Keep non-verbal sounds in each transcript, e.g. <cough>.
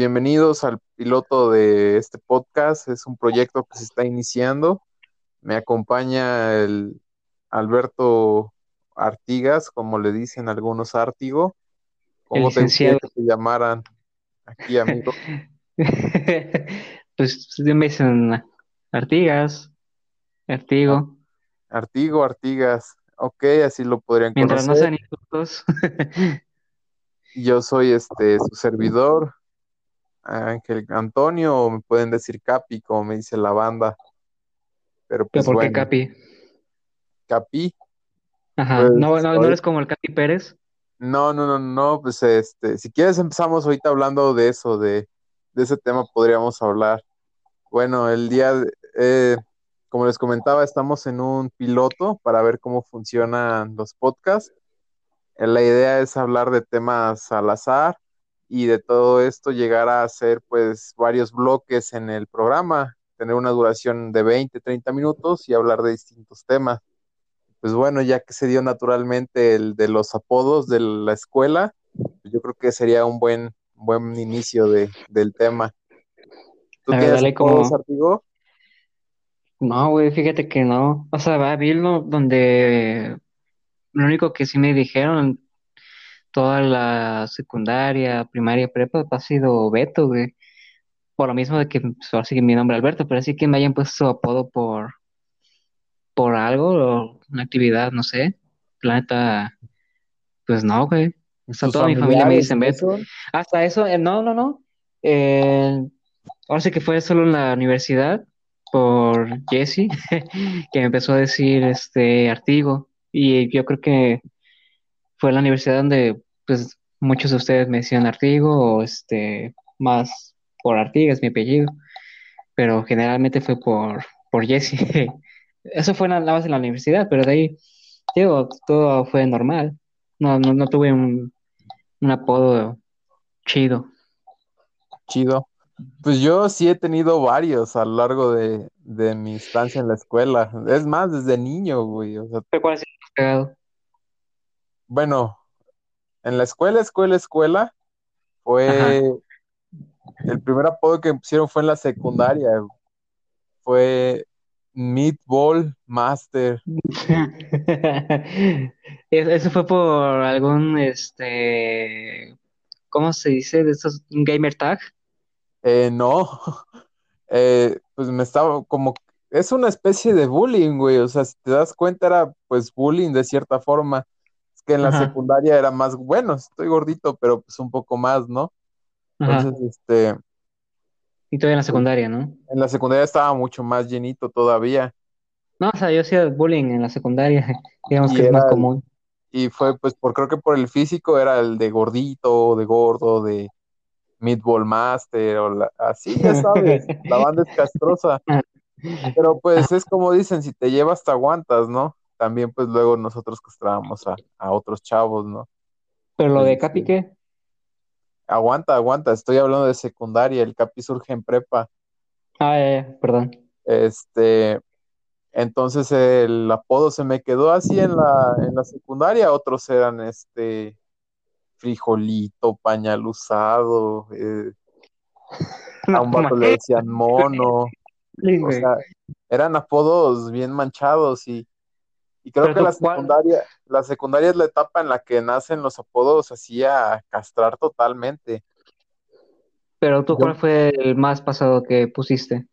bienvenidos al piloto de este podcast. Es un proyecto que se está iniciando. Me acompaña el Alberto Artigas, como le dicen algunos Artigo. ¿Cómo te que te llamaran aquí, amigo? <laughs> pues me dicen Artigas, Artigo. Artigo, Artigas. Ok, así lo podrían Mientras conocer. Mientras no sean insultos. <laughs> Yo soy este su servidor, Ángel Antonio, o me pueden decir Capi, como me dice la banda. Pero pues ¿Por bueno. qué Capi? Capi. Ajá, pues, no, no, no eres como el Capi Pérez. No, no, no, no, pues este, si quieres empezamos ahorita hablando de eso, de, de ese tema podríamos hablar. Bueno, el día, de, eh, como les comentaba, estamos en un piloto para ver cómo funcionan los podcasts. Eh, La idea es hablar de temas al azar y de todo esto llegar a hacer pues varios bloques en el programa, tener una duración de 20, 30 minutos y hablar de distintos temas. Pues bueno, ya que se dio naturalmente el de los apodos de la escuela, pues yo creo que sería un buen, buen inicio de, del tema. ¿Tú tienes apodos, como... Artigo? No, güey, fíjate que no. O sea, vi uno donde lo único que sí me dijeron toda la secundaria, primaria, prepa ha sido Beto, güey. Por lo mismo de que pues, ahora sí que mi nombre Alberto, pero así que me hayan puesto apodo por por algo o una actividad, no sé. Planeta, pues no, güey. Hasta toda mi familia me dicen Beto. Hasta eso, eh, no, no, no. Eh, ahora sí que fue solo en la universidad por Jesse, <laughs> que me empezó a decir este Artigo. Y yo creo que fue la universidad donde pues muchos de ustedes me decían Artigo o este más por Artigas, mi apellido. Pero generalmente fue por, por Jesse. <laughs> Eso fue nada más en la universidad, pero de ahí, digo, todo fue normal. No, no, no tuve un, un apodo chido. Chido. Pues yo sí he tenido varios a lo largo de, de mi estancia en la escuela. Es más, desde niño, güey. O sea, ¿Cuál es el pegado? Bueno, en la escuela, escuela, escuela, fue Ajá. el primer apodo que me pusieron fue en la secundaria. Fue Meatball Master. <laughs> Eso fue por algún, este, ¿cómo se dice? ¿De esos gamer tag? Eh, no, <laughs> eh, pues me estaba como, es una especie de bullying, güey, o sea, si te das cuenta era pues bullying de cierta forma. Que en la Ajá. secundaria era más, bueno, estoy gordito, pero pues un poco más, ¿no? Entonces, Ajá. este, Y todavía en la secundaria, ¿no? en la secundaria estaba mucho más llenito todavía. No, o sea, yo hacía bullying en la secundaria, <laughs> digamos Y que es más el- común. Y fue, pues, por creo que por el físico era el de gordito, de gordo, de Meatball Master, o la- así, ya sabes, la banda es <laughs> castrosa. Pero pues es como dicen, si te llevas te aguantas, ¿no? También pues luego nosotros castrábamos a, a otros chavos, ¿no? Pero lo de Este, Capi, ¿qué? Aguanta, aguanta, estoy hablando de secundaria, el Capi surge en prepa. Ah, ya, ya, perdón. Este, entonces el apodo se me quedó así en la, en la secundaria, otros eran este frijolito, pañal usado, eh, a un vato le decían mono, <laughs> o sea, eran apodos bien manchados y, y creo que la ¿cuál? secundaria, la secundaria es la etapa en la que nacen los apodos así a castrar totalmente. Pero tú, Yo- ¿cuál fue el más pasado que pusiste?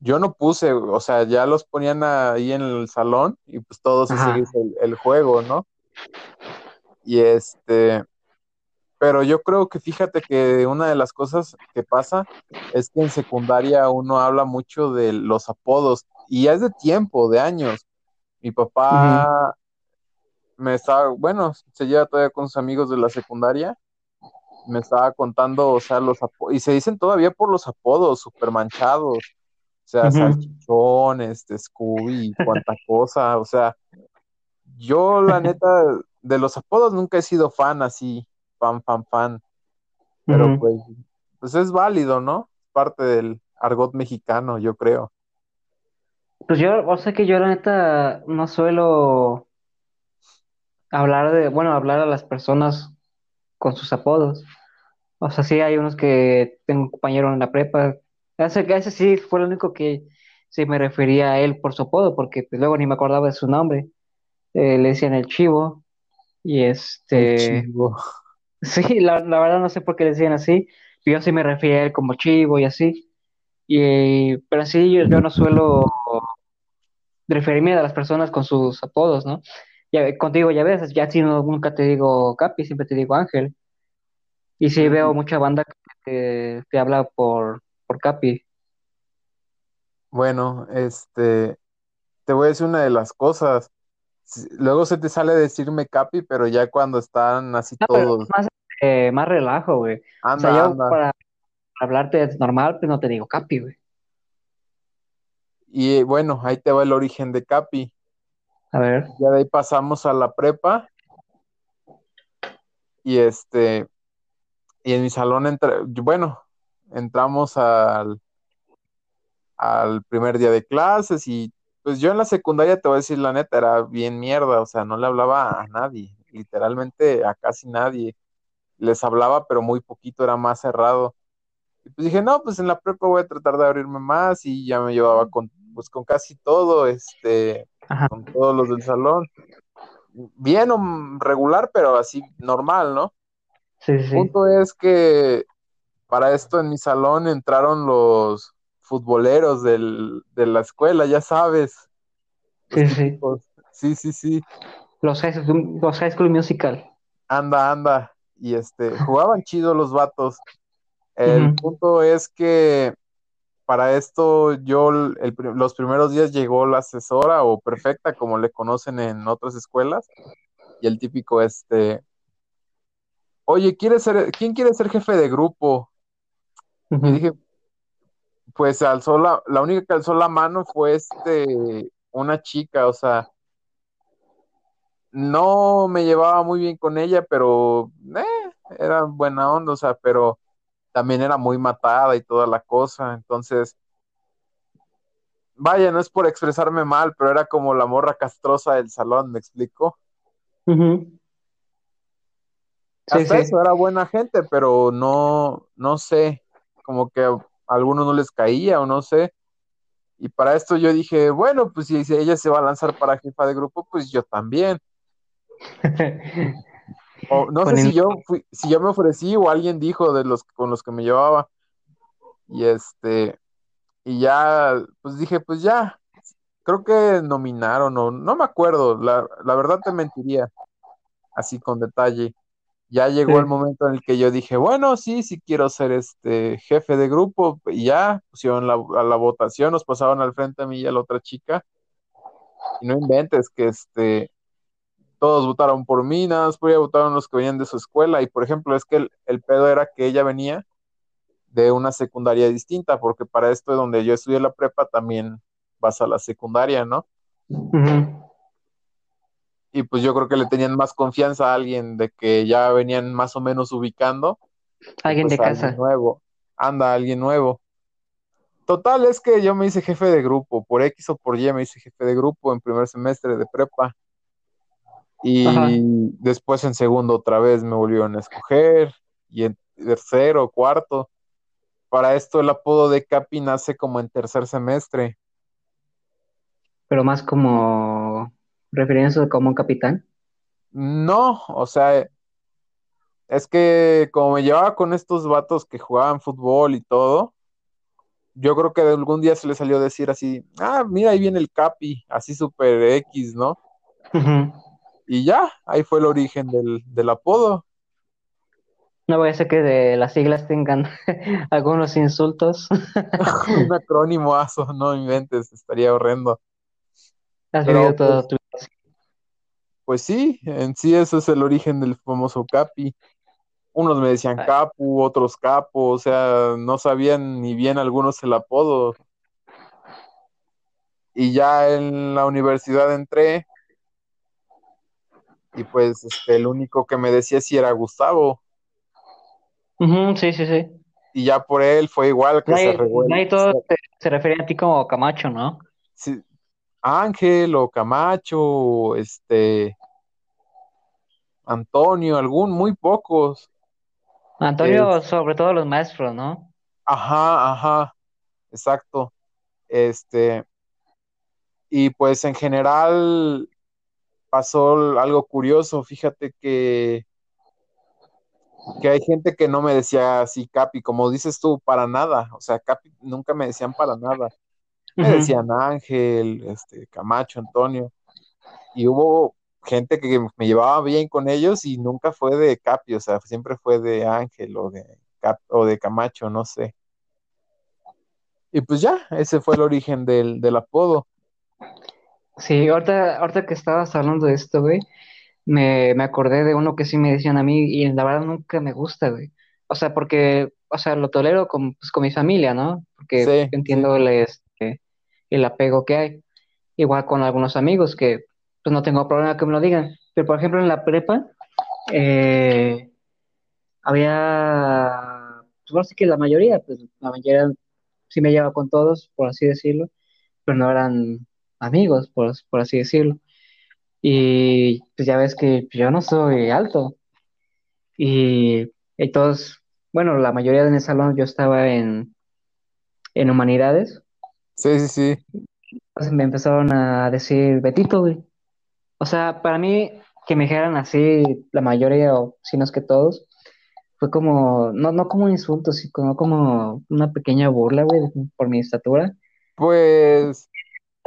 Yo no puse, o sea, ya los ponían ahí en el salón y pues todos Ajá. el, el juego, ¿no? Y este, pero yo creo que fíjate que una de las cosas que pasa es que en secundaria uno habla mucho de los apodos y ya es de tiempo, de años. Mi papá me estaba, bueno, se lleva todavía con sus amigos de la secundaria, me estaba contando, o sea, los apodos, y se dicen todavía por los apodos, super manchados, o sea, Ujú. salchichón, este, Scooby, cuánta cosa, o sea, yo la <laughs> neta, de los apodos nunca he sido fan así, fan, fan, fan, pero pues, pues es válido, ¿no? Parte del argot mexicano, yo creo. Pues yo, o sea que yo la neta no suelo hablar de, bueno, hablar a las personas con sus apodos. O sea, sí hay unos que tengo un compañero en la prepa. Ese, ese sí fue el único que sí me refería a él por su apodo, porque pues, luego ni me acordaba de su nombre. Eh, le decían el chivo. Y El este, chivo. <laughs> sí, la, la verdad no sé por qué le decían así. Yo sí me refería a él como chivo y así. Y, pero sí, yo, yo no suelo referirme a las personas con sus apodos, ¿no? Ya, contigo ya ves, ya si no, nunca te digo Capi, siempre te digo Ángel. Y sí veo mucha banda que te habla por, por Capi. Bueno, este, te voy a decir una de las cosas. Luego se te sale decirme Capi, pero ya cuando están así No, todos, más, eh, más relajo, güey. O sea, anda, anda. para hablarte normal, pues no te digo Capi, güey. Y eh, bueno, ahí te va el origen de Capi. A ver, Ya de ahí pasamos a la prepa y este, y en mi salón, entra, bueno, entramos al, al primer día de clases y pues yo en la secundaria, te voy a decir la neta, era bien mierda, o sea, no le hablaba a nadie, literalmente a casi nadie. Les hablaba, pero muy poquito, era más cerrado. Y pues dije, no, pues en la prepa voy a tratar de abrirme más y ya me llevaba con, pues con casi todo, este, ajá, con todos los del salón. Bien o regular, pero así normal, ¿no? sí, El sí, sí, punto es que para esto en mi salón entraron los futboleros del, de la escuela, ya sabes, sí, sí. Sí, sí, sí, Los High School, los High School Musical. anda, anda. Y este, jugaban chido los vatos. El punto es que para esto yo el, los primeros días llegó la asesora o perfecta, como le conocen en otras escuelas, y el típico este, oye, ¿quiere ser, ¿quién quiere ser jefe de grupo? Y ujú, dije, pues alzó la, la única que alzó la mano fue este, una chica, o sea, no me llevaba muy bien con ella, pero eh, era buena onda, o sea, pero también era muy matada y toda la cosa, entonces vaya, no es por expresarme mal, pero era como la morra castrosa del salón, ¿me explico? Sí, Hasta sí. eso era buena gente, pero no, no sé, como que a algunos no les caía o no sé. Y para esto yo dije, bueno, pues si, si ella se va a lanzar para jefa de grupo, pues yo también. <laughs> O no sé si yo fui, si yo me ofrecí o alguien dijo de los con los que me llevaba. Y este, y ya, pues dije, pues ya, creo que nominaron o no me acuerdo, la, la verdad te mentiría, así con detalle. ya llegó el momento en el que yo dije, bueno, sí, sí quiero ser este jefe de grupo, y ya pusieron la, a la votación, nos pasaron al frente a mí y a la otra chica, y no inventes que este, todos votaron por mí, nada más por ella votaron los que venían de su escuela, y por ejemplo, es que el, el pedo era que ella venía de una secundaria distinta, porque para esto donde yo estudié la prepa también vas a la secundaria, ¿no? Y pues yo creo que le tenían más confianza a alguien de que ya venían más o menos ubicando Alguien pues de a alguien casa. nuevo. Anda, alguien nuevo. Total, es que yo me hice jefe de grupo, por X o por Y me hice jefe de grupo en primer semestre de prepa Ajá. y después en segundo otra vez me volvieron a escoger y en tercero, cuarto. Para esto el apodo de Capi nace como en tercer semestre. Pero más como refiriéndose como un capitán. No, o sea, es que como me llevaba con estos vatos que jugaban fútbol y todo, yo creo que algún día se le salió decir así, ah, mira, ahí viene el Capi, así super X, ¿no? Ujú. Y ya, ahí fue el origen del, del apodo. No voy a ser que de las siglas tengan <laughs> algunos insultos. <laughs> Un acrónimo aso, no inventes, estaría horrendo. Has Pero vivido pues, todo tu... pues sí, en sí eso es el origen del famoso Capi. Unos me decían Ay, Capu, otros Capo, o sea, no sabían ni bien algunos el apodo. Y ya en la universidad entré y pues este, el único que me decía sí era Gustavo. Sí, sí, sí. Y ya por él fue igual que se revuelve. ahí todo se, se refiere a ti como Camacho, ¿no? Sí, Ángel o Camacho, este, Antonio, algún, muy pocos. Antonio, sobre todo los maestros, ¿no? Ajá, ajá, exacto. Este, y pues en general pasó algo curioso. Fíjate que, que hay gente que no me decía así, Capi, como dices tú, para nada. O sea, Capi nunca me decían para nada. Me decían Ángel, este, Camacho, Antonio. Y hubo gente que me llevaba bien con ellos y nunca fue de Capi, o sea, siempre fue de Ángel o de, Cap, o de Camacho, no sé. Y pues ya, ese fue el origen del, del apodo. Sí, ahorita, ahorita que estabas hablando de esto, güey, me, me acordé de uno que sí me decían a mí y la verdad nunca me gusta, güey. O sea, porque, o sea, lo tolero con, pues, con mi familia, ¿no? Porque Sí, sí. entiendo el, este, el apego que hay. Igual con algunos amigos que, pues no tengo problema que me lo digan. Pero, por ejemplo, en la prepa, eh, había, pues sí que la mayoría, pues la mayoría sí me llevaba con todos, por así decirlo, pero no eran amigos, por, por así decirlo. Y pues ya ves que yo no soy alto. Y, todos, bueno, la mayoría de el salón yo estaba en, en humanidades. Sí, sí, sí. Entonces me empezaron a decir Betito, güey. O sea, para mí que me dijeran así la mayoría, o si no es que todos, fue como, no, no como un insulto, sino como una pequeña burla, güey, por mi estatura. Pues,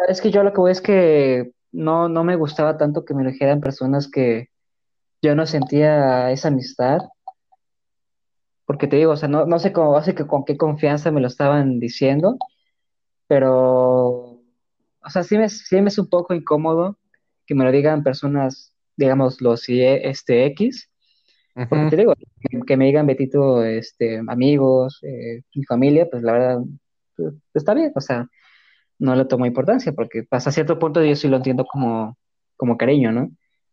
Es que yo lo que voy es que no, no me gustaba tanto que me lo dijeran personas que yo no sentía esa amistad, porque te digo, o sea, no, no sé cómo, hace que con qué confianza me lo estaban diciendo, pero, o sea, sí me, sí me es un poco incómodo que me lo digan personas, digamos, los IE, este X, porque ujú. te digo, que, que me digan Betito, este, amigos, eh, mi familia, pues la verdad, pues, está bien, o sea, no le tomo importancia, porque hasta cierto punto yo sí lo entiendo como, como cariño, ¿no?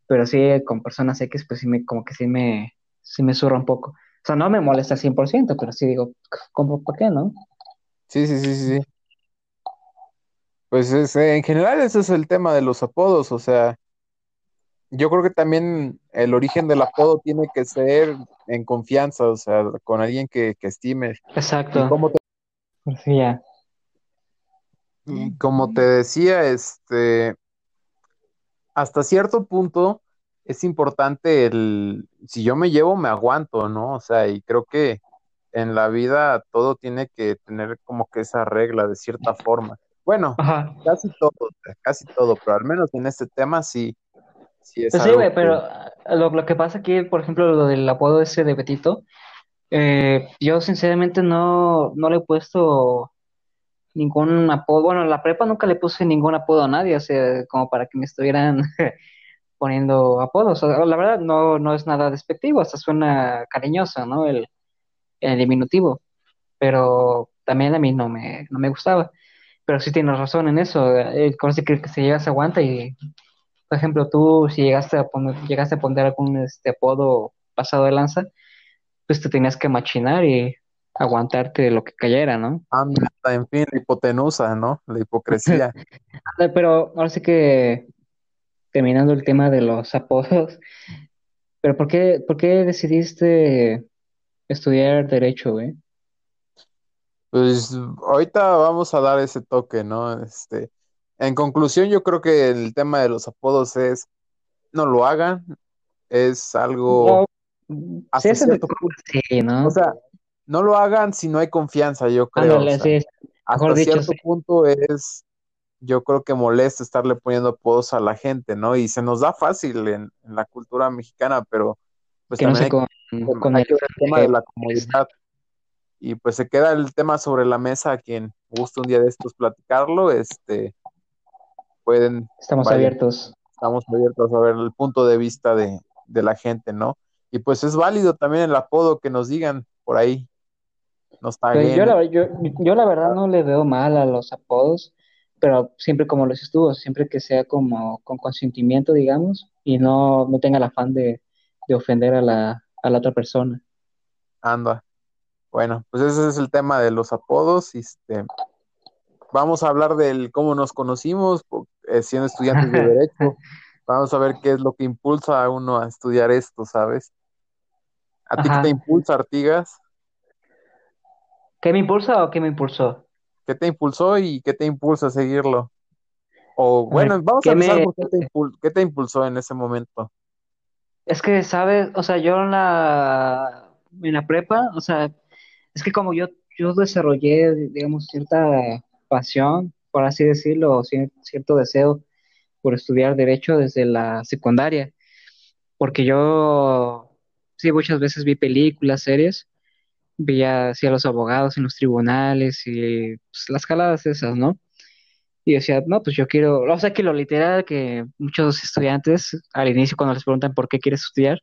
Pero sí, con personas X, pues sí me, como que sí me, sí me zurra un poco. O sea, no me molesta al 100%, pero sí digo, ¿cómo, por qué, no? Sí, sí, sí, sí. Pues es, eh, en general ese es el tema de los apodos, o sea, yo creo que también el origen del apodo tiene que ser en confianza, o sea, con alguien que, que estimes. Y Exacto. como te, Pues sí, ya. Y como te decía, este, hasta cierto punto es importante el, si yo me llevo, me aguanto, ¿no? O sea, y creo que en la vida todo tiene que tener como que esa regla de cierta forma. Bueno, Ajá. casi todo, casi todo, pero al menos en este tema sí, sí es Pues sí, algo güey, que, pero ah, lo, lo que pasa aquí, por ejemplo, lo del apodo ese de Betito, eh, yo sinceramente no, no le he puesto ningún apodo. Bueno, en la prepa nunca le puse ningún apodo a nadie, o sea, como para que me estuvieran <laughs> poniendo apodos. La verdad no, no es nada despectivo, hasta suena cariñoso, ¿no? El, el diminutivo, pero también a mí no me, no me gustaba. Pero sí tienes razón en eso, el conoce que, que se llega se aguanta y, por ejemplo, tú si llegaste a poner, llegaste a poner algún este apodo pasado de lanza, pues te tenías que machinar y aguantarte lo que cayera, ¿no? anda, en fin, la hipotenusa, ¿no? La hipocresía. <laughs> Pero ahora sí que terminando el tema de los apodos, pero ¿por qué, por qué decidiste estudiar derecho, güey? Pues ahorita vamos a dar ese toque, ¿no? Este, en conclusión, yo creo que el tema de los apodos es, no lo hagan, es algo No, sí, hasta de cierto punto, sí, o ¿no? sea, no lo hagan si no hay confianza, yo creo, o Ándale, sea, sí, mejor hasta dicho, sí, cierto punto es, yo creo que molesta estarle poniendo apodos a la gente, ¿no? Y se nos da fácil en, en la cultura mexicana, pero pues que también hay, con, con hay el que ver el tema de la comodidad. Y pues se queda el tema sobre la mesa, a quien guste un día de estos platicarlo, este, pueden, estamos abiertos. estamos abiertos a ver el punto de vista de, de la gente, ¿no? Y pues es válido también el apodo que nos digan por ahí, nos yo, la, yo, yo la verdad no le veo mal a los apodos, pero siempre como los estuvo, siempre que sea como con consentimiento, digamos, y no, no tenga el afán de, de ofender a la, a la otra persona. Anda. Bueno, pues ese es el tema de los apodos. Este, vamos a hablar del cómo nos conocimos, eh, siendo estudiantes de <laughs> Derecho. Vamos a ver qué es lo que impulsa a uno a estudiar esto, ¿sabes? ¿A ti qué te impulsa, Artigas? ¿Qué me impulsa o qué me impulsó? ¿Qué te impulsó y qué te impulsa a seguirlo? O bueno, vamos a ¿qué empezar me... por qué te, impul- qué te impulsó en ese momento. Es que, ¿sabes? O sea, yo en la, en la prepa, o sea, es que como yo, yo desarrollé, digamos, cierta pasión, por así decirlo, o cierto deseo por estudiar derecho desde la secundaria, porque yo, sí, muchas veces vi películas, series, veía así a los abogados en los tribunales y pues, las jaladas esas, ¿no? Y decía, no, pues yo quiero, o sea, que lo literal que muchos estudiantes al inicio cuando les preguntan por qué quieres estudiar,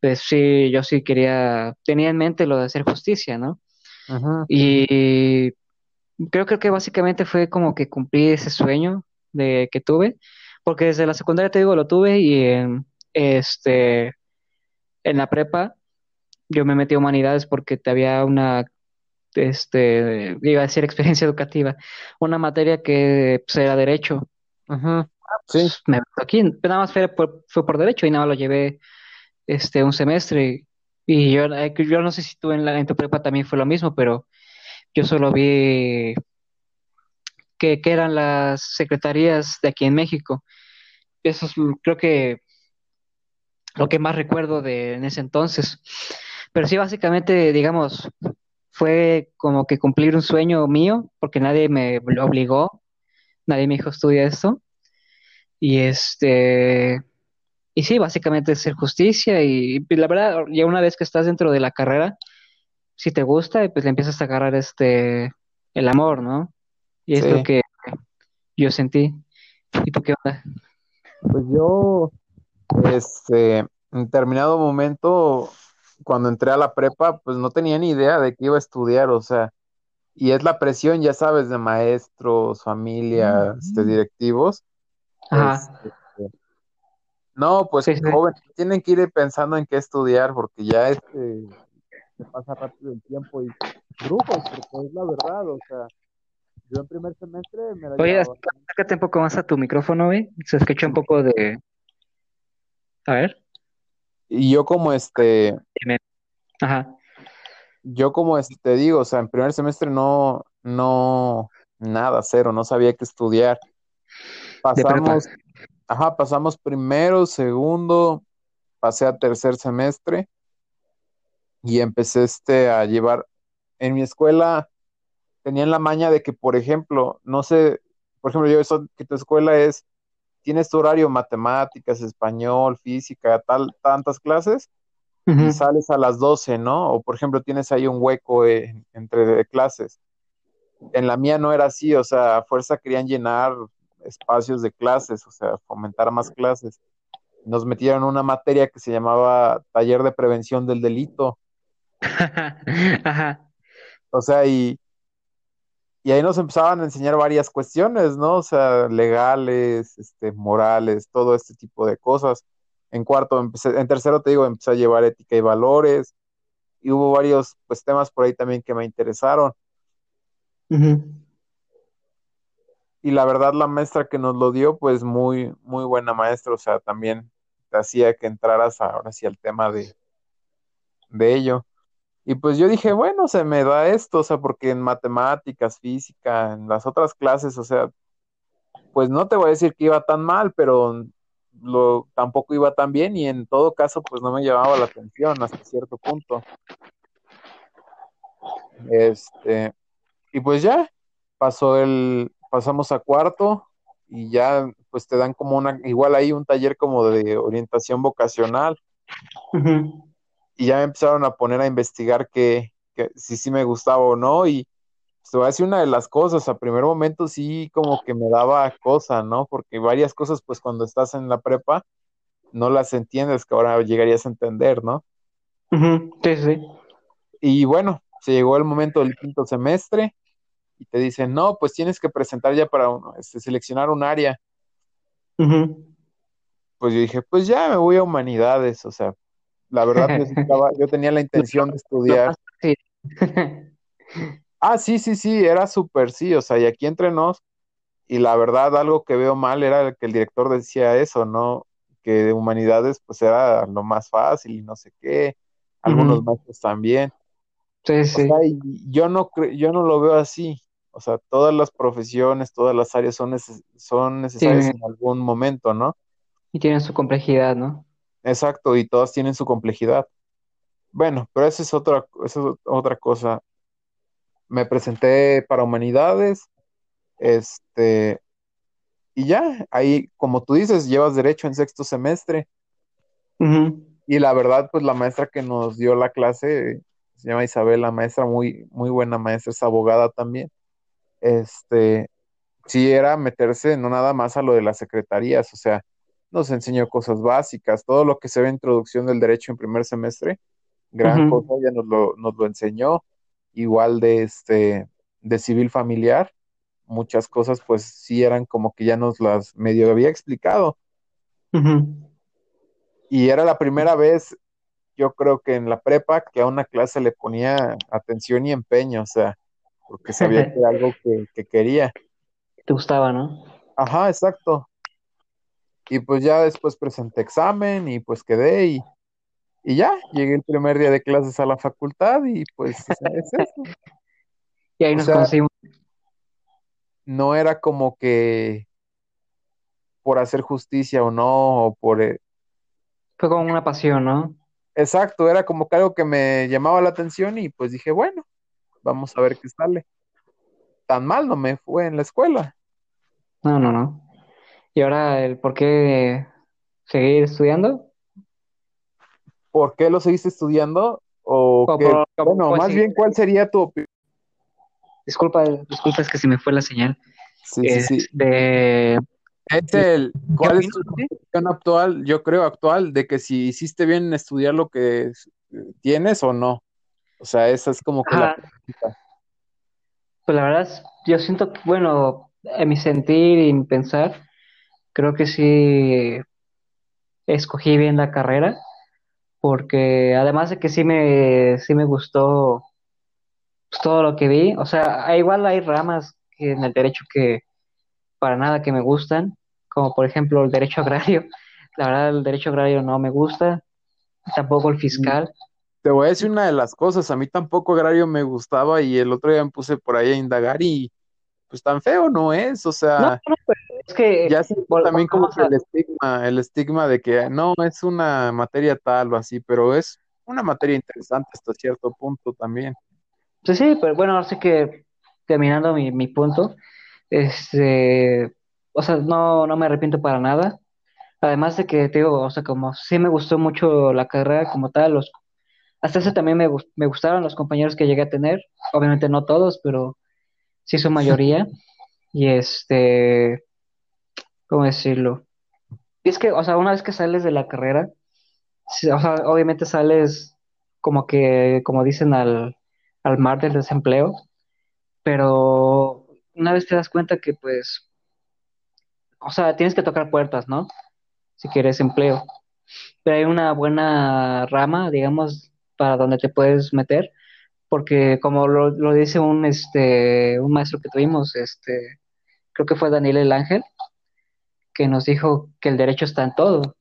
pues sí, yo sí quería, tenía en mente lo de hacer justicia, ¿no? Y creo, creo que básicamente fue como que cumplí ese sueño de que tuve, porque desde la secundaria te digo, lo tuve y en, este, en la prepa yo me metí a humanidades porque te había una, este, iba a decir experiencia educativa, una materia que pues, era derecho. ujú. Sí, me meto aquí, nada más fue por, fue por derecho y nada más lo llevé este un semestre. Y yo, eh, yo no sé si tú en, la, en tu prepa también fue lo mismo, pero yo solo vi que, que eran las secretarías de aquí en México. Eso es creo que lo que más recuerdo de en ese entonces. Pero sí, básicamente, digamos, fue como que cumplir un sueño mío, porque nadie me obligó, nadie me dijo estudia esto. Y este, y sí, básicamente hacer justicia y, y la verdad, ya una vez que estás dentro de la carrera, si te gusta, pues le empiezas a agarrar este, el amor, ¿no? Y es lo que yo sentí. ¿Y tú qué onda? Pues yo, este, en determinado momento, cuando entré a la prepa, pues no tenía ni idea de qué iba a estudiar, o sea, y es la presión, ya sabes, de maestros, familias, este, directivos. Ajá, Este, no, pues sí, sí. joven, tienen que ir pensando en qué estudiar, porque ya este, se pasa rápido el tiempo y brujos, porque es la verdad, o sea, yo en primer semestre me la Oye, acércate un poco más a tu micrófono, güey. Se escucha un poco de... A ver. Y yo como este. Ajá, yo como este, te digo, o sea, en primer semestre no, no, nada, cero, no sabía qué estudiar. Pasamos, ajá, pasamos primero, segundo, pasé a tercer semestre y empecé este a llevar, en mi escuela tenían la maña de que, por ejemplo, no sé, por ejemplo, yo eso, que tu escuela es, tienes tu horario matemáticas, español, física, tal, tantas clases, y sales a las 12, ¿no? O por ejemplo, tienes ahí un hueco en- entre clases. En la mía no era así, o sea, a fuerza querían llenar espacios de clases, o sea, fomentar más clases. Nos metieron una materia que se llamaba Taller de Prevención del Delito, <laughs> Ajá. o sea, y, y ahí nos empezaban a enseñar varias cuestiones, ¿no? O sea, legales, este, morales, todo este tipo de cosas. En cuarto, empecé, en tercero te digo, empecé a llevar ética y valores, y hubo varios, pues, temas por ahí también que me interesaron. Y la verdad, la maestra que nos lo dio, pues, muy, muy buena maestra, o sea, también te hacía que entraras ahora sí al tema de, de ello. Y pues yo dije, bueno, se me da esto, o sea, porque en matemáticas, física, en las otras clases, o sea, pues no te voy a decir que iba tan mal, pero lo, tampoco iba tan bien y en todo caso, pues no me llamaba la atención hasta cierto punto. Este, y pues ya, pasó el, pasamos a cuarto y ya, pues te dan como una, igual ahí un taller como de orientación vocacional Ujú. Y ya me empezaron a poner a investigar que, que si sí me gustaba o no y pues, te voy a decir una de las cosas, a primer momento sí como que me daba cosa, ¿no? Porque varias cosas pues cuando estás en la prepa no las entiendes que ahora llegarías a entender, ¿no? Sí, sí. Y bueno, se llegó el momento del quinto semestre y te dicen, no, pues tienes que presentar ya para este, seleccionar un área. Pues yo dije, pues ya me voy a humanidades, o sea, la verdad yo, sí <laughs> tenía la intención de estudiar. fácil. <laughs> Ah, sí, sí, sí, era súper sí, o sea, y aquí entre nos, y la verdad algo que veo mal era que el director decía eso, ¿no? Que de humanidades pues era lo más fácil y no sé qué. algunos maestros también. Sí, O sea, sí, y yo no yo no lo veo así. O sea, todas las profesiones, todas las áreas son, neces- son necesarias en algún momento, ¿no? y tiene su complejidad, ¿no? Exacto, y todas tienen su complejidad. Bueno, pero esa es otra, esa es otra cosa. Me presenté para humanidades, este, y ya, ahí, como tú dices, llevas derecho en sexto semestre. Y la verdad, pues la maestra que nos dio la clase, se llama Isabel, la maestra, muy, muy buena maestra, es abogada también. Este, sí era meterse no nada más a lo de las secretarías, o sea, nos enseñó cosas básicas, todo lo que se ve en introducción del derecho en primer semestre, gran cosa, ella nos lo, nos lo enseñó, igual de este, de civil familiar, muchas cosas pues sí eran como que ya nos las medio había explicado, y era la primera vez, yo creo que en la prepa, que a una clase le ponía atención y empeño, o sea, porque sabía <laughs> que era algo que, que quería. Te gustaba, ¿no? Ajá, exacto. Y pues ya después presenté examen y pues quedé y, y ya, llegué el primer día de clases a la facultad y pues, o sea, es eso. <laughs> Y ahí O nos sea, conocimos. no era como que por hacer justicia o no, o por... eh, Fue como una pasión, ¿no? Exacto, era como que algo que me llamaba la atención y pues dije, bueno, vamos a ver qué sale. Tan mal no me fue en la escuela. No, no, no. Y ahora el por qué seguir estudiando. ¿Por qué lo seguiste estudiando? O O qué, por, bueno, por más seguir- bien, ¿cuál sería tu opinión? Disculpa, disculpa, es que se me fue la señal. Sí, sí, sí. Este, Es el, ¿qué ¿cuál es tu posición actual, yo creo actual, de que si hiciste bien en estudiar lo que es- tienes o no? O sea, esa es como que la Ajá, pregunta. pues la verdad, yo siento que, bueno, en mi sentir y mi pensar, creo que sí escogí bien la carrera, porque además de que sí me, sí me gustó pues, todo lo que vi, o sea, igual hay ramas que en el derecho que para nada que me gustan, como por ejemplo el derecho <laughs> agrario. La verdad, el derecho agrario no me gusta, tampoco el fiscal. Te voy a decir una de las cosas, a mí tampoco agrario me gustaba y el otro día me puse por ahí a indagar y pues tan feo no es, o No, sea, no, pero es que ya siento vol- también como que el estigma, el estigma de que no, es una materia tal o así, pero es una materia interesante hasta cierto punto también. Sí, sí, pero bueno, ahora sí que terminando mi, mi punto, este, o sea, no, no me arrepiento para nada. Además de que, te digo, o sea, como sí me gustó mucho la carrera como tal, los, hasta eso también me, me gustaron los compañeros que llegué a tener, obviamente no todos, pero sí su mayoría. <laughs> Y este, ¿cómo decirlo? Y es que, o sea, una vez que sales de la carrera, o sea, obviamente sales como que, como dicen, al, al mar del desempleo pero una vez te das cuenta que pues, o sea, tienes que tocar puertas, ¿no? Si quieres empleo, pero hay una buena rama, digamos, para donde te puedes meter, porque como lo, lo dice un, este, un maestro que tuvimos, este, creo que fue Daniel el Ángel, que nos dijo que el derecho está en todo,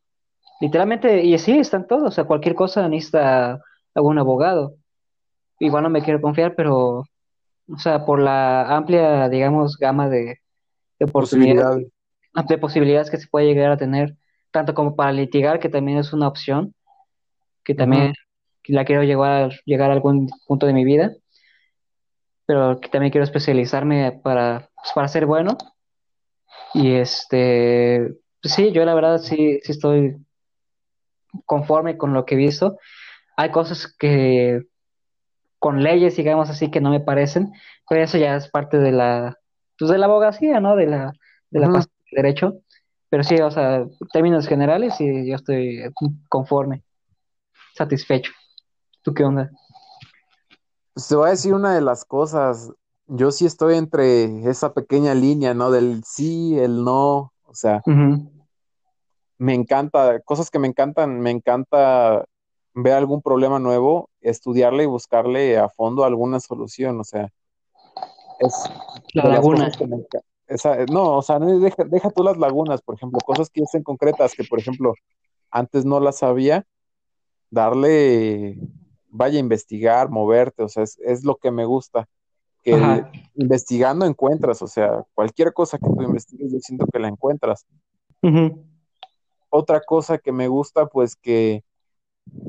literalmente, y sí, está en todo, o sea, cualquier cosa necesita algún abogado. Igual no me quiero confiar, pero, o sea, por la amplia, digamos, gama de de oportunidades Posibilidades. de posibilidades que se puede llegar a tener, tanto como para litigar, que también es una opción, que también la quiero llegar, llegar a algún punto de mi vida, pero que también quiero especializarme para, pues, para ser bueno. Y este, pues sí, yo la verdad sí, sí estoy conforme con lo que he visto. Hay cosas que con leyes, digamos así, que no me parecen, pero eso ya es parte de la, pues de la abogacía, ¿no? De la, de la pasión del derecho. Pero sí, o sea, en términos generales, sí, yo estoy conforme, satisfecho. ¿Tú qué onda? Te voy a decir una de las cosas. Yo sí estoy entre esa pequeña línea, ¿no? Del sí, el no. O sea, me encanta, cosas que me encantan, me encanta ver algún problema nuevo, estudiarle y buscarle a fondo alguna solución. O sea, es La laguna. encanta. no, o sea, no deja, deja tú las lagunas, por ejemplo, cosas que estén concretas, que por ejemplo, antes no las sabía, darle. vaya a investigar, moverte, o sea, es, lo que me gusta, que investigando encuentras, o sea, cualquier cosa que tú investigues, yo siento que la encuentras. Otra cosa que me gusta, pues que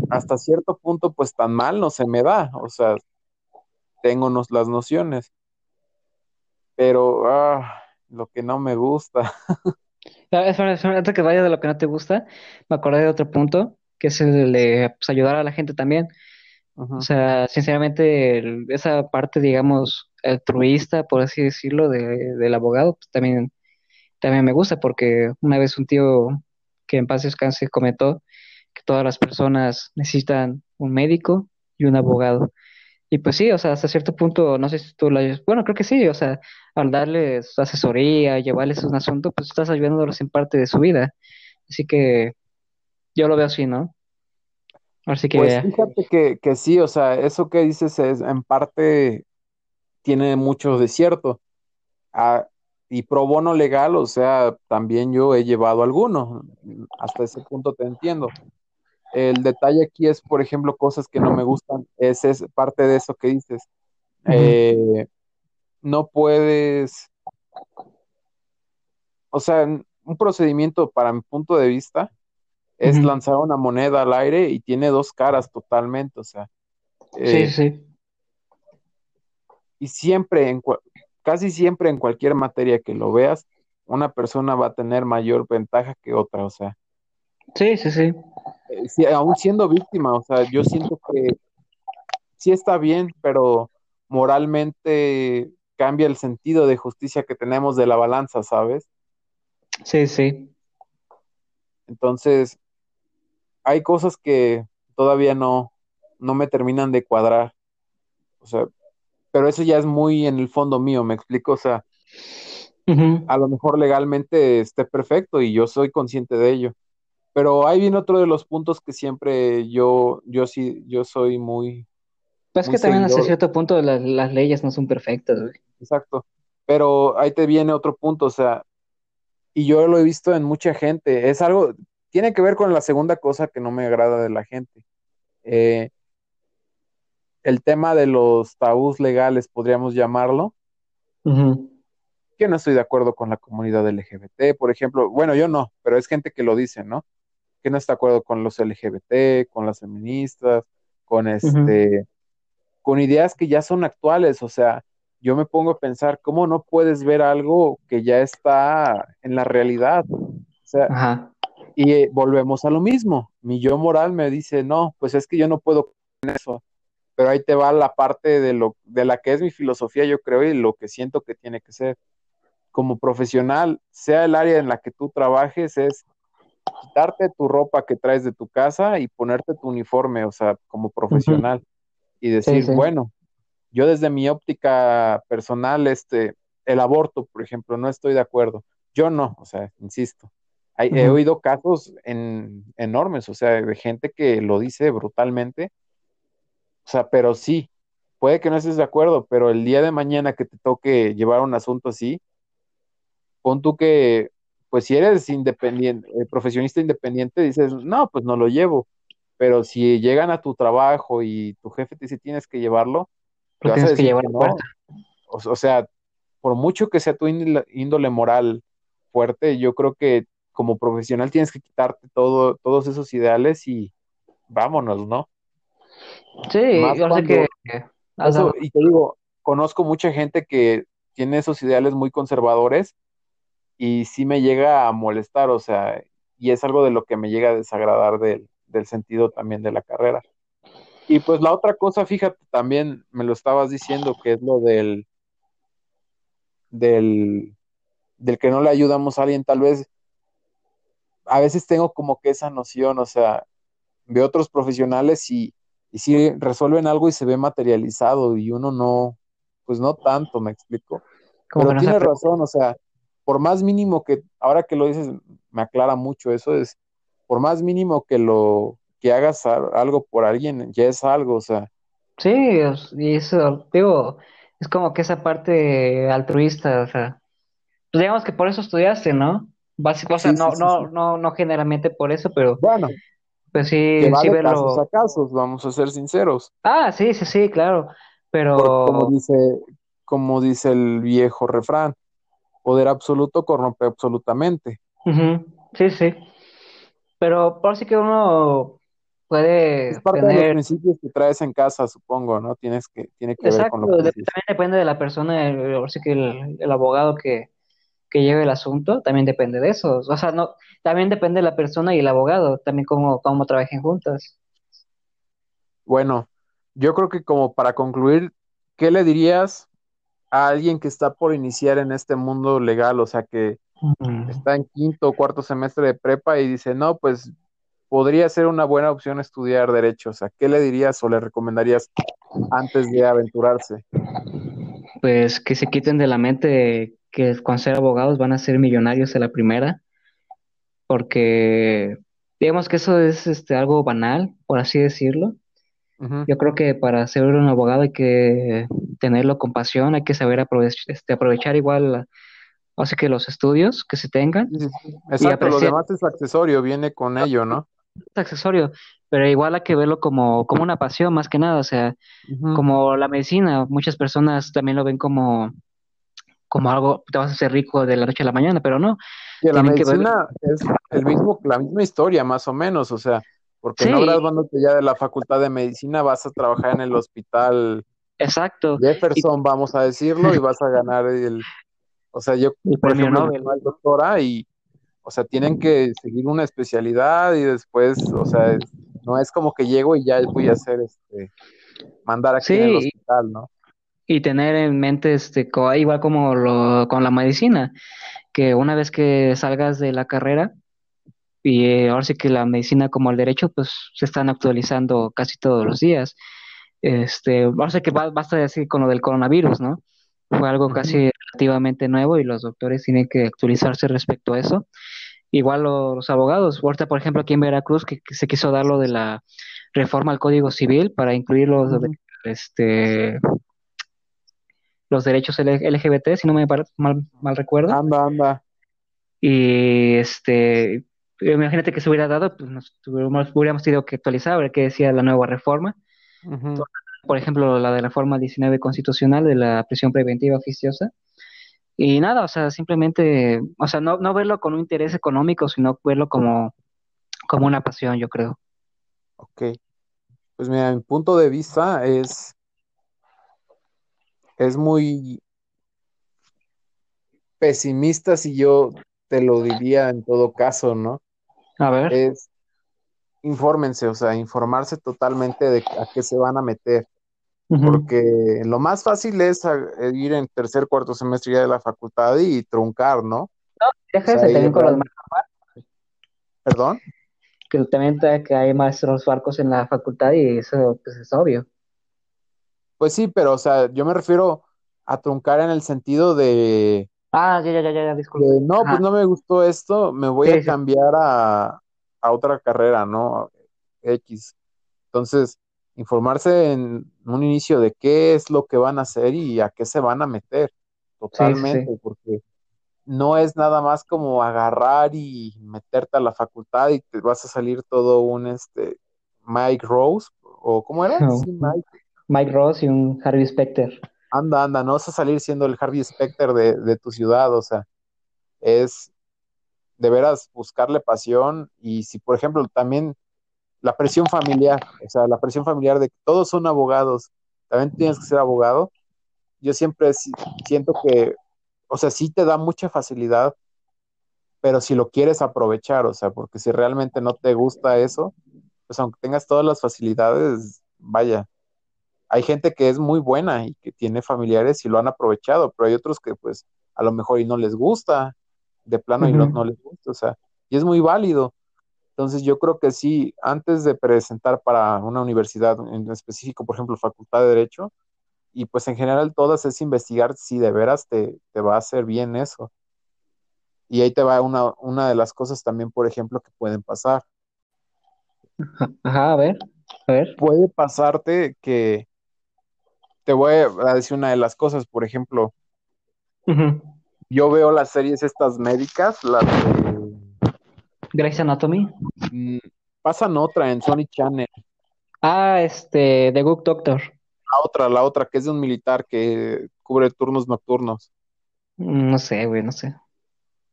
hasta cierto punto, pues tan mal no se me da, o sea, tengo las nociones, pero ah, lo que no me gusta. <laughs> Antes que vaya de lo que no te gusta, me acordé de otro punto, que es el de pues, ayudar a la gente también. O sea, sinceramente, esa parte, digamos, altruista, por así decirlo, de, del abogado, pues también, también me gusta, porque una vez un tío que en paz descanse comentó que todas las personas necesitan un médico y un abogado. Y pues sí, o sea, hasta cierto punto, no sé si tú lo hayas, bueno, creo que sí, o sea, al darles asesoría, llevarles un asunto, pues estás ayudándolos en parte de su vida. Así que yo lo veo así, ¿no? Así que... Pues fíjate que, que sí, o sea, eso que dices es en parte tiene mucho de cierto. Ah, y pro bono legal, o sea, también yo he llevado alguno, hasta ese punto te entiendo. El detalle aquí es, por ejemplo, cosas que no me gustan, es, es parte de eso que dices. Eh, no puedes, o sea, un procedimiento para mi punto de vista es lanzar una moneda al aire y tiene dos caras totalmente, o sea. sí, eh, sí. Y siempre, en, casi siempre en cualquier materia que lo veas, una persona va a tener mayor ventaja que otra, o sea. Sí, sí, sí. Eh, aún siendo víctima, o sea, yo siento que sí está bien, pero moralmente cambia el sentido de justicia que tenemos de la balanza, ¿sabes? Sí, sí. Entonces, hay cosas que todavía no, no me terminan de cuadrar. O sea, pero eso ya es muy en el fondo mío, me explico, o sea, a lo mejor legalmente esté perfecto y yo soy consciente de ello. Pero ahí viene otro de los puntos que siempre yo, yo sí, yo soy muy. Pues que también hasta cierto punto las, las leyes no son perfectas, güey. Exacto. Pero ahí te viene otro punto, o sea, y yo lo he visto en mucha gente. Es algo, tiene que ver con la segunda cosa que no me agrada de la gente. Eh, el tema de los tabús legales, podríamos llamarlo, que no estoy de acuerdo con la comunidad LGBT, por ejemplo, bueno, yo no, pero es gente que lo dice, ¿no? Que no está de acuerdo con los LGBT, con las feministas, con este, con ideas que ya son actuales, o sea, yo me pongo a pensar, ¿cómo no puedes ver algo que ya está en la realidad? O sea, y eh, volvemos a lo mismo. Mi yo moral me dice, no, pues es que yo no puedo con eso pero ahí te va la parte de lo de la que es mi filosofía, yo creo, y lo que siento que tiene que ser. Como profesional, sea el área en la que tú trabajes, es quitarte tu ropa que traes de tu casa y ponerte tu uniforme, o sea, como profesional, y decir, bueno, yo desde mi óptica personal, este, el aborto, por ejemplo, no estoy de acuerdo. Yo no, o sea, insisto. He oído casos en, enormes, o sea, de gente que lo dice brutalmente o sea, pero sí, puede que no estés de acuerdo, pero el día de mañana que te toque llevar un asunto así, pon tú que, pues si eres independiente, eh, profesionista independiente, dices, no, pues no lo llevo. Pero si llegan a tu trabajo y tu jefe te dice tienes que llevarlo, te vas a que llevar no. O, sea, por mucho que sea tu índole, moral fuerte, yo creo que como profesional tienes que quitarte todo, todos esos ideales y vámonos, ¿no? Sí, yo sé que... y te digo, conozco mucha gente que tiene esos ideales muy conservadores y sí me llega a molestar, o sea, y es algo de lo que me llega a desagradar del, del sentido también de la carrera. Y pues la otra cosa, fíjate, también me lo estabas diciendo, que es lo del, del, del que no le ayudamos a alguien, tal vez, a veces tengo como que esa noción, o sea, de otros profesionales y, y si resuelven algo y se ve materializado y uno no, pues no tanto, me explico. Pero tiene razón, o sea, por más mínimo que, ahora que lo dices, me aclara mucho eso, es, por más mínimo que lo, que hagas algo por alguien, ya es algo, o sea. Sí, y eso, digo, es como que esa parte altruista, o sea, pues digamos que por eso estudiaste, ¿no? Básico, o sea, no, no, no, no generalmente por eso, pero bueno, Pues que sí, va sí de casos a verlo. casos, vamos a ser sinceros. Ah, sí, sí, sí, claro. Porque como Pero, dice, como dice el viejo refrán, poder absoluto corrompe absolutamente. sí, sí. Pero por sí que uno Es puede parte de los tener, principios que traes en casa, supongo, ¿no? Tienes que, tiene que ver con exacto, lo que de- dices. también depende de la persona, el, ahora sí que el, el abogado que, que lleve el asunto, también depende de eso. O sea, no, también depende de la persona y el abogado, también cómo, cómo trabajen juntas. Bueno, yo creo que como para concluir, ¿qué le dirías a alguien que está por iniciar en este mundo legal? O sea, que Ujú. está en quinto o cuarto semestre de prepa y dice, no, pues podría ser una buena opción estudiar derecho. O sea, ¿qué le dirías o le recomendarías antes de aventurarse? Pues que se quiten de la mente que con ser abogados van a ser millonarios a la primera, porque digamos que eso es este, algo banal, por así decirlo. Yo creo que para ser un abogado hay que tenerlo con pasión, hay que saber aprove- este, aprovechar igual, o sea que los estudios que se tengan Exacto, lo demás es accesorio, viene con ello, ¿no? este accesorio, pero igual hay que verlo como, como una pasión más que nada, o sea, como la medicina, muchas personas también lo ven como, como algo, te vas a hacer rico de la noche a la mañana, pero no, Que la que medicina es el mismo, la misma historia, más o menos, o sea, porque no sí, graduándote ya de la facultad de medicina vas a trabajar en el hospital exacto, y Jefferson, vamos a decirlo, y vas a ganar el, o sea, yo, el por ejemplo, Nobel, es doctora y, o sea, tienen que seguir una especialidad y después, o sea, no es como que llego y ya voy a hacer, este, mandar aquí en el sí, hospital, ¿no? Y tener en mente, este, igual como lo, con la medicina, que una vez que salgas de la carrera, y eh, ahora sí que la medicina como el derecho, pues se están actualizando casi todos los días. Este, ahora sí que ba- basta decir con lo del coronavirus, ¿no? Fue algo casi relativamente nuevo y los doctores tienen que actualizarse respecto a eso. Igual lo- los abogados, ahorita por ejemplo aquí en Veracruz, que, que se quiso dar lo de la reforma al Código Civil para incluir los, este, los derechos LGBT, si no me mal, mal recuerdo. Anda, anda. Y este, imagínate que se hubiera dado, pues nos tuviéramos, hubiéramos tenido que actualizar a ver qué decía la nueva reforma. Por ejemplo, la de la reforma 19 constitucional de la prisión preventiva oficiosa. Y nada, o sea, simplemente, o sea, no, no verlo con un interés económico, sino verlo como, como una pasión, yo creo. Ok. Pues mira, mi punto de vista es, es muy pesimista si yo te lo diría en todo caso, ¿no? A ver. Es infórmense, o sea, informarse totalmente de a qué se van a meter, porque lo más fácil es a- ir en tercer, cuarto semestre ya de la facultad y truncar, ¿no? O Deja sea, ese y también con los real- perdón. que también que hay maestros barcos en la facultad y eso pues es obvio. Pues sí, pero o sea, yo me refiero a truncar en el sentido de, Ah, ya, ya, ya, ya, disculpe. de, no, pues no me gustó esto, me voy a sí, cambiar a, a otra carrera, ¿no? X. Entonces, informarse en un inicio de qué es lo que van a hacer y a qué se van a meter, sí, totalmente, porque no es nada más como agarrar y meterte a la facultad y te vas a salir todo un este Mike Rose, o ¿cómo era? Sí, Mike. Mike Ross y un Harvey Specter. Anda, anda, no vas a salir siendo el Harvey Specter de, de tu ciudad, o sea, es de veras buscarle pasión y si, por ejemplo, también la presión familiar, o sea, la presión familiar de que todos son abogados, también tienes que ser abogado. Yo siempre si- siento que, o sea, sí te da mucha facilidad, pero si lo quieres aprovechar, o sea, porque si realmente no te gusta eso, pues aunque tengas todas las facilidades, vaya, hay gente que es muy buena y que tiene familiares y lo han aprovechado, pero hay otros que pues a lo mejor y no les gusta, de plano y no, les gusta, o sea, y es muy válido. Entonces yo creo que sí, antes de presentar para una universidad en específico, por ejemplo, Facultad de Derecho, y pues en general todas es investigar si de veras te, te va a hacer bien eso. Y ahí te va una, una de las cosas también, por ejemplo, que pueden pasar. Ajá, a ver, a ver. Puede pasarte que, te voy a decir una de las cosas, por ejemplo, yo veo las series estas médicas, las de, Grey's Anatomy. mm, pasan otra en Sony Channel. Ah, este, The Good Doctor. La otra, la otra, que es de un militar que cubre turnos nocturnos. Mm, No sé, güey, no sé.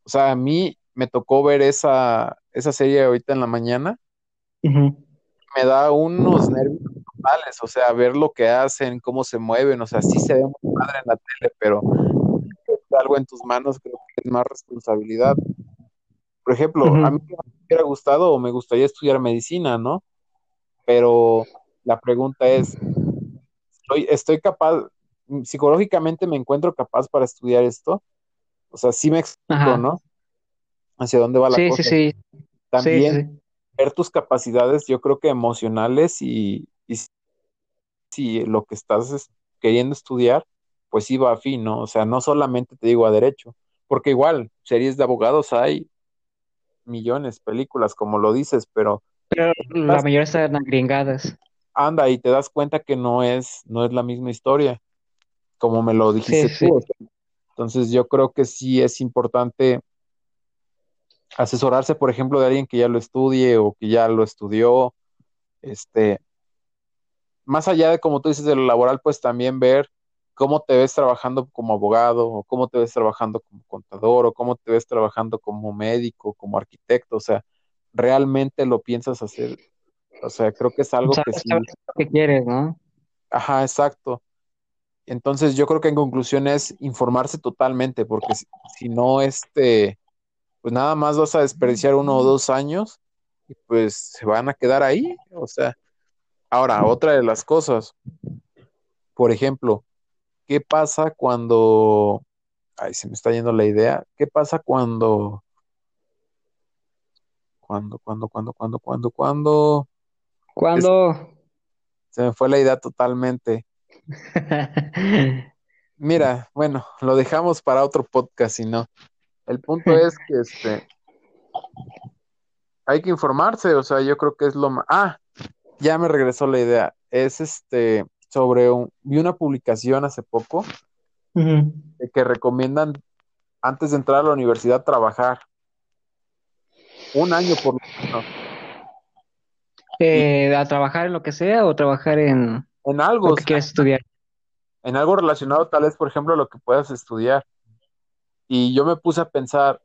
O sea, a mí me tocó ver esa, esa serie ahorita en la mañana. Me da unos nervios o sea, ver lo que hacen, cómo se mueven, o sea, sí se ve muy padre en la tele, pero <laughs> algo en tus manos creo que es más responsabilidad. Por ejemplo, Ujú. a mí me hubiera gustado o me gustaría estudiar medicina, ¿no? Pero la pregunta es, ¿estoy, estoy capaz, psicológicamente me encuentro capaz para estudiar esto? O sea, sí me explico, Ajá. ¿no? Hacia dónde va la Sí, cosa. sí, sí. Sí, También sí, sí. ver tus capacidades, yo creo que emocionales y si lo que estás es- queriendo estudiar, pues sí va a fin, ¿no? O sea, no solamente te digo a derecho, porque igual, series de abogados hay millones, películas, como lo dices, pero Pero la das- mayoría están gringadas. anda y te das cuenta que no es, no es la misma historia, como me lo dijiste Sí, sí. tú. sea, Entonces yo creo que sí es importante asesorarse, por ejemplo, de alguien que ya lo estudie o que ya lo estudió, este, más allá de como tú dices de lo laboral, pues también ver cómo te ves trabajando como abogado, o cómo te ves trabajando como contador, o cómo te ves trabajando como médico, como arquitecto, o sea, realmente lo piensas hacer. O sea, creo que es algo que sí, que quieres, ¿no? ajá, exacto. Entonces yo creo que en conclusión es informarse totalmente, porque si, si no, este, pues nada más vas a desperdiciar uno o dos años y pues se van a quedar ahí. O sea, ahora, otra de las cosas, por ejemplo, ¿qué pasa cuando, ay, se me está yendo la idea, ¿qué pasa cuando, cuando, cuando, cuando, cuando, cuando, cuando, es- ¿Cuándo? se me fue la idea totalmente. <laughs> Mira, bueno, lo dejamos para otro podcast, si no. El punto es que este hay que informarse, o sea, yo creo que es lo más. Ah, ya me regresó la idea. Es este sobre un... vi una publicación hace poco que recomiendan antes de entrar a la universidad trabajar un año por lo menos Eh, ¿a trabajar en lo que sea o trabajar en en algo, lo o que sea, estudiar? en algo relacionado tal vez, por ejemplo, a lo que puedas estudiar. Y yo me puse a pensar,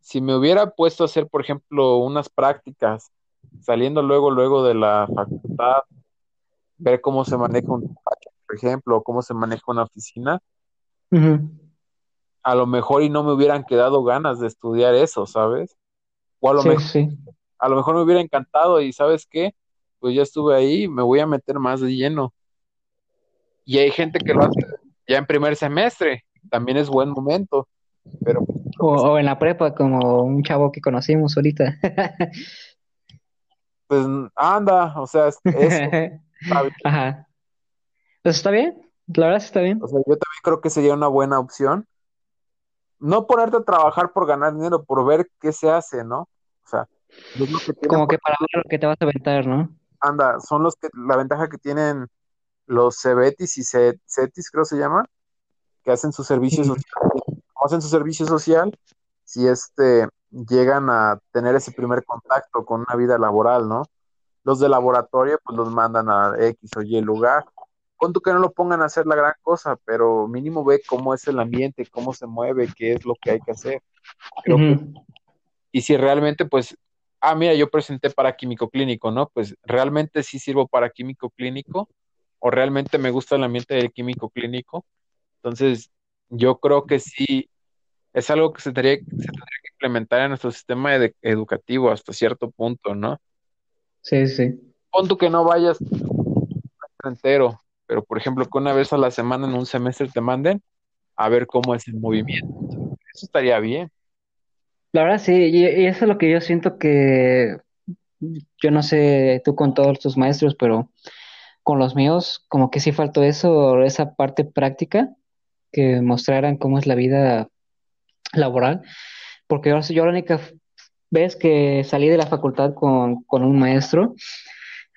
si me hubiera puesto a hacer, por ejemplo, unas prácticas, saliendo luego, luego de la facultad, ver cómo se maneja un despacho, por ejemplo, o cómo se maneja una oficina, a lo mejor y no me hubieran quedado ganas de estudiar eso, ¿sabes? O a lo Sí, mejor, sí. a lo mejor me hubiera encantado y ¿sabes qué? Pues ya estuve ahí, me voy a meter más de lleno. Y hay gente que lo hace ya en primer semestre, también es buen momento, pero O, o en la prepa, como un chavo que conocimos ahorita. <laughs> pues anda, o sea, es- eso <laughs> está bien. Ajá. Pues está bien, la verdad está bien. O sea, yo también creo que sería una buena opción. No ponerte a trabajar por ganar dinero, por ver qué se hace, ¿no? O sea, es lo que tienen, Como que para ver lo que te vas a aventar, ¿no? anda, son los que, la ventaja que tienen los Cebetis y Ce- Cetis, creo se llama, que hacen su servicio social, hacen su servicio social, si este llegan a tener ese primer contacto con una vida laboral, ¿no? Los de laboratorio, pues los mandan a X o Y lugar. Tú que no lo pongan a hacer la gran cosa, pero mínimo ve cómo es el ambiente, cómo se mueve, qué es lo que hay que hacer. Creo que Ujú. y si realmente, pues, ah, mira, yo presenté para químico clínico, ¿no? Pues realmente sí sirvo para químico clínico o realmente me gusta el ambiente del químico clínico. Entonces, yo creo que sí es algo que se tendría, se tendría que implementar en nuestro sistema ed- educativo hasta cierto punto, ¿no? Sí, sí. Pon tú que no vayas entero, pero por ejemplo, que una vez a la semana en un semestre te manden a ver cómo es el movimiento. Eso estaría bien. La verdad sí, y, y eso es lo que yo siento que yo no sé tú con todos tus maestros, pero con los míos como que sí faltó eso, esa parte práctica, que mostraran cómo es la vida laboral, porque yo, yo la única vez que salí de la facultad con, con un maestro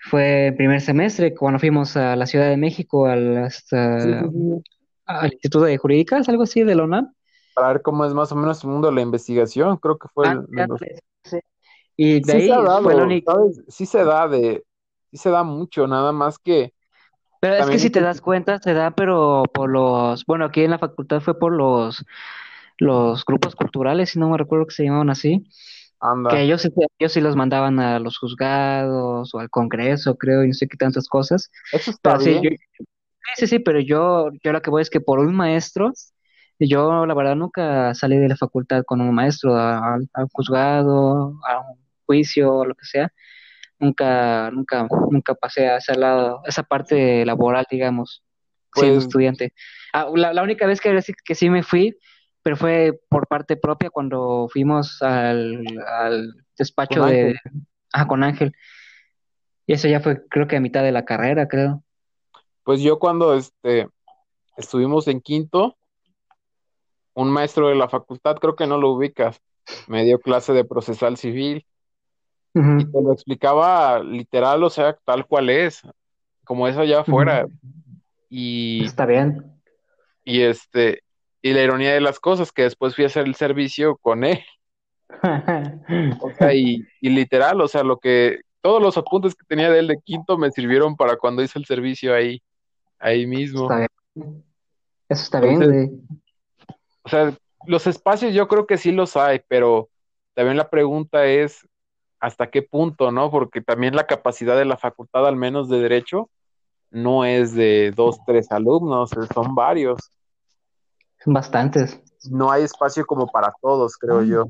fue el primer semestre, cuando fuimos a la Ciudad de México, al, hasta, Sí, sí, sí. al Instituto de Jurídicas, algo así de la UNAM. Para ver cómo es más o menos el mundo de la investigación, creo que fue Ah, el, los- sí. Y de Sí se ahí fue única. ¿sabes? Sí se da de, sí se da mucho, nada más que Pero es que si te el- das cuenta, se da, pero por los, bueno, aquí en la facultad fue por los, los grupos culturales, si no me recuerdo que se llamaban así, que ellos, sí- ellos sí los mandaban a los juzgados o al Congreso, creo, y no sé qué tantas cosas. Eso está Pero sí, yo, bien. sí, sí, pero yo, yo lo que voy es que por un maestro, yo la verdad nunca salí de la facultad con un maestro, a- juzgado, a un juicio, o lo que sea. Nunca, nunca, nunca pasé a ese lado, esa parte laboral, digamos, siendo Pues estudiante. Ah, la, la única vez que, que sí me fui, pero fue por parte propia cuando fuimos al, al con despacho de, Ángel. ah, con Ángel. Y eso ya fue, creo que a mitad de la carrera, creo. Pues yo cuando este estuvimos en quinto, un maestro de la facultad, creo que no lo ubicas, me dio clase de procesal civil y te lo explicaba literal, o sea, tal cual es, como es allá afuera. Y, Está bien. y este, y la ironía de las cosas, que después fui a hacer el servicio con él, <laughs> o sea, y, y literal, o sea, lo que, todos los apuntes que tenía de él de quinto me sirvieron para cuando hice el servicio ahí, ahí mismo. Está bien. Eso está bien, güey. o sea, los espacios yo creo que sí los hay, pero también la pregunta es hasta qué punto, ¿no? Porque también la capacidad de la facultad, al menos de derecho, no es de dos, tres alumnos, son varios. Son bastantes. No hay espacio como para todos, creo yo.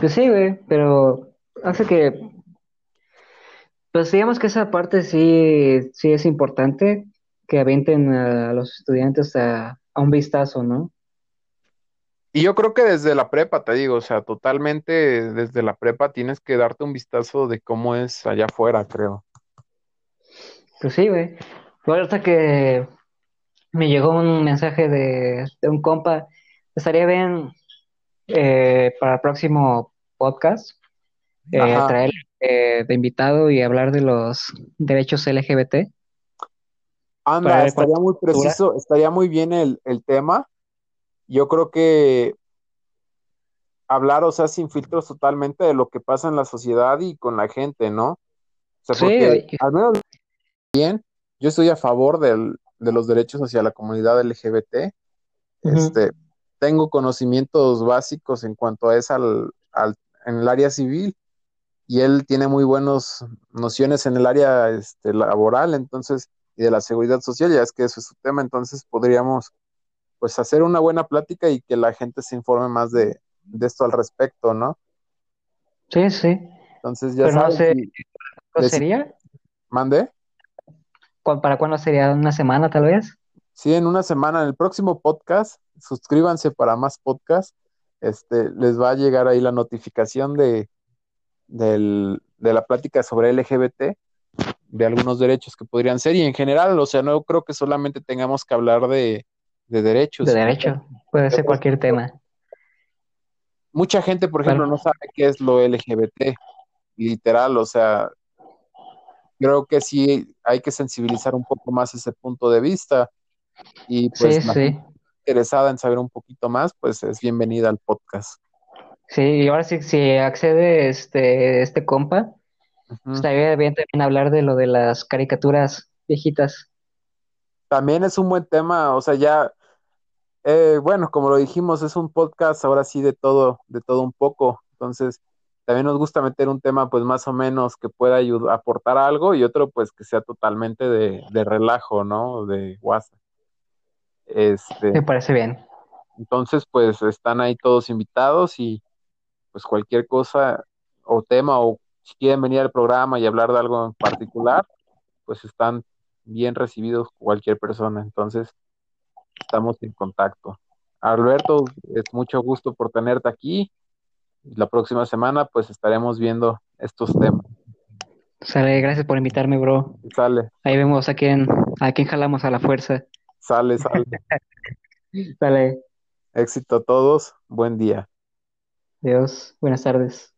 Pues sí, güey, pero hace que, pues digamos que esa parte sí, sí es importante, que avienten a los estudiantes a, a un vistazo, ¿no? Y yo creo que desde la prepa, te digo, o sea, totalmente desde la prepa tienes que darte un vistazo de cómo es allá afuera, creo. Pues sí, güey. Bueno, ahorita que me llegó un mensaje de, de un compa, estaría bien eh, para el próximo podcast eh, traer eh, de invitado y hablar de los derechos LGBT, Anda, estaría es muy preciso, estaría muy bien el, el tema. Yo creo que hablar, o sea, sin filtros totalmente de lo que pasa en la sociedad y con la gente, ¿no? O sea, porque al menos yo estoy a favor del- de los derechos hacia la comunidad LGBT. Este, tengo conocimientos básicos en cuanto a esa al, al- en el área civil y él tiene muy buenas nociones en el área este, laboral, entonces, y de la seguridad social, ya es que eso es su tema, entonces podríamos pues hacer una buena plática y que la gente se informe más de, de esto al respecto, ¿no? Sí, sí. Entonces, ya Pero no sabes, sé, si ¿cuándo les sería? mandé, ¿Cu- ¿Para cuándo sería? ¿Una semana tal vez? sí, en una semana, en el próximo podcast, suscríbanse para más podcasts, este, les va a llegar ahí la notificación de, del, de la plática sobre LGBT, de algunos derechos que podrían ser, y en general, o sea, no creo que solamente tengamos que hablar de, de derechos, De derecho. Puede ser cualquier tema. mucha gente, por ejemplo, Bueno, no sabe qué es lo LGBT, literal, o sea, creo que sí hay que sensibilizar un poco más ese punto de vista y sí, pues sí. gente interesada en saber un poquito más, pues es bienvenida al podcast. Sí, y ahora sí, si accede este, este compa, Ujú. estaría bien también hablar de lo de las caricaturas viejitas. También es un buen tema, o sea, ya, eh, bueno, como lo dijimos, es un podcast ahora sí de todo, de todo un poco, entonces también nos gusta meter un tema pues más o menos que pueda ayudar, aportar algo y otro pues que sea totalmente de, de relajo, ¿no? De WhatsApp. Este, Me parece bien. entonces pues están ahí todos invitados y pues cualquier cosa o tema o si quieren venir al programa y hablar de algo en particular, pues están bien recibidos cualquier persona. Entonces, estamos en contacto. Alberto, es mucho gusto por tenerte aquí. La próxima semana, pues estaremos viendo estos temas. Sale, gracias por invitarme, bro. Sale, Ahí vemos a quién, a quién jalamos a la fuerza. sale, sale. <laughs> Sale, Éxito a todos. Buen día. adiós, buenas tardes.